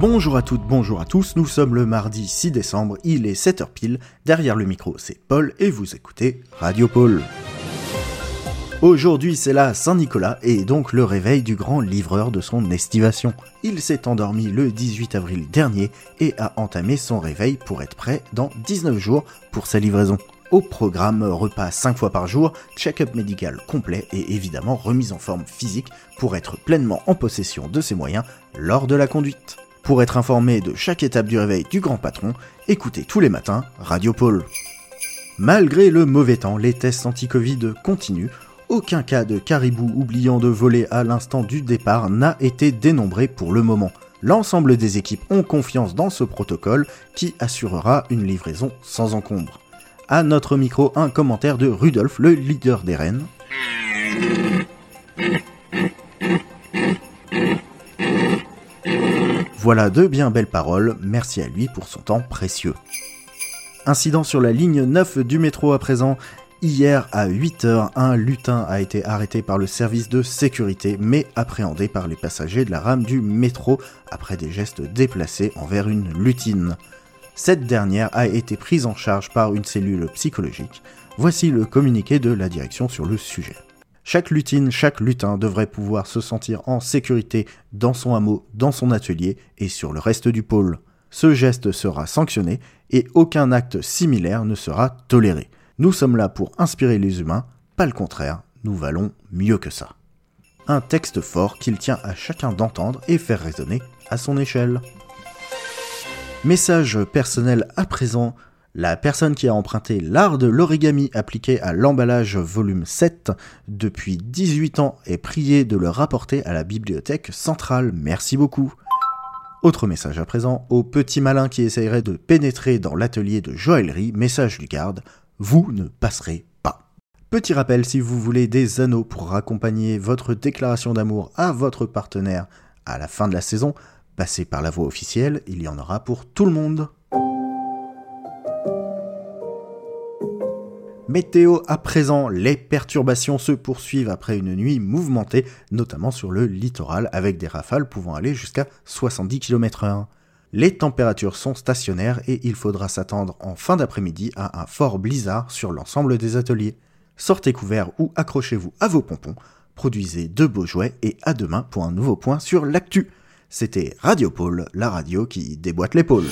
Bonjour à toutes, bonjour à tous, nous sommes le mardi 6 décembre, il est 7h pile, derrière le micro c'est Paul et vous écoutez Radio Paul. Aujourd'hui c'est la Saint-Nicolas et donc le réveil du grand livreur de son estivation. Il s'est endormi le 18 avril dernier et a entamé son réveil pour être prêt dans 19 jours pour sa livraison. Au programme, repas 5 fois par jour, check-up médical complet et évidemment remise en forme physique pour être pleinement en possession de ses moyens lors de la conduite. Pour être informé de chaque étape du réveil du grand patron, écoutez tous les matins Radio Pôle. Malgré le mauvais temps, les tests anti-Covid continuent aucun cas de caribou oubliant de voler à l'instant du départ n'a été dénombré pour le moment. L'ensemble des équipes ont confiance dans ce protocole qui assurera une livraison sans encombre. À notre micro, un commentaire de Rudolf, le leader des rennes. Voilà de bien belles paroles, merci à lui pour son temps précieux. Incident sur la ligne 9 du métro à présent, Hier à 8h, un lutin a été arrêté par le service de sécurité mais appréhendé par les passagers de la rame du métro après des gestes déplacés envers une lutine. Cette dernière a été prise en charge par une cellule psychologique. Voici le communiqué de la direction sur le sujet. Chaque lutine, chaque lutin devrait pouvoir se sentir en sécurité dans son hameau, dans son atelier et sur le reste du pôle. Ce geste sera sanctionné et aucun acte similaire ne sera toléré. Nous sommes là pour inspirer les humains, pas le contraire, nous valons mieux que ça. Un texte fort qu'il tient à chacun d'entendre et faire résonner à son échelle. Message personnel à présent, la personne qui a emprunté l'art de l'origami appliqué à l'emballage volume 7 depuis 18 ans est priée de le rapporter à la bibliothèque centrale. Merci beaucoup. Autre message à présent, au petit malin qui essayerait de pénétrer dans l'atelier de joaillerie, message du garde, vous ne passerez pas. Petit rappel, si vous voulez des anneaux pour accompagner votre déclaration d'amour à votre partenaire à la fin de la saison, passez par la voie officielle, il y en aura pour tout le monde. Météo à présent, les perturbations se poursuivent après une nuit mouvementée, notamment sur le littoral, avec des rafales pouvant aller jusqu'à 70 km/h. Les températures sont stationnaires et il faudra s'attendre en fin d'après-midi à un fort blizzard sur l'ensemble des ateliers. Sortez couverts ou accrochez-vous à vos pompons, produisez de beaux jouets et à demain pour un nouveau point sur l'actu. C'était Radio Pôle, la radio qui déboîte l'épaule.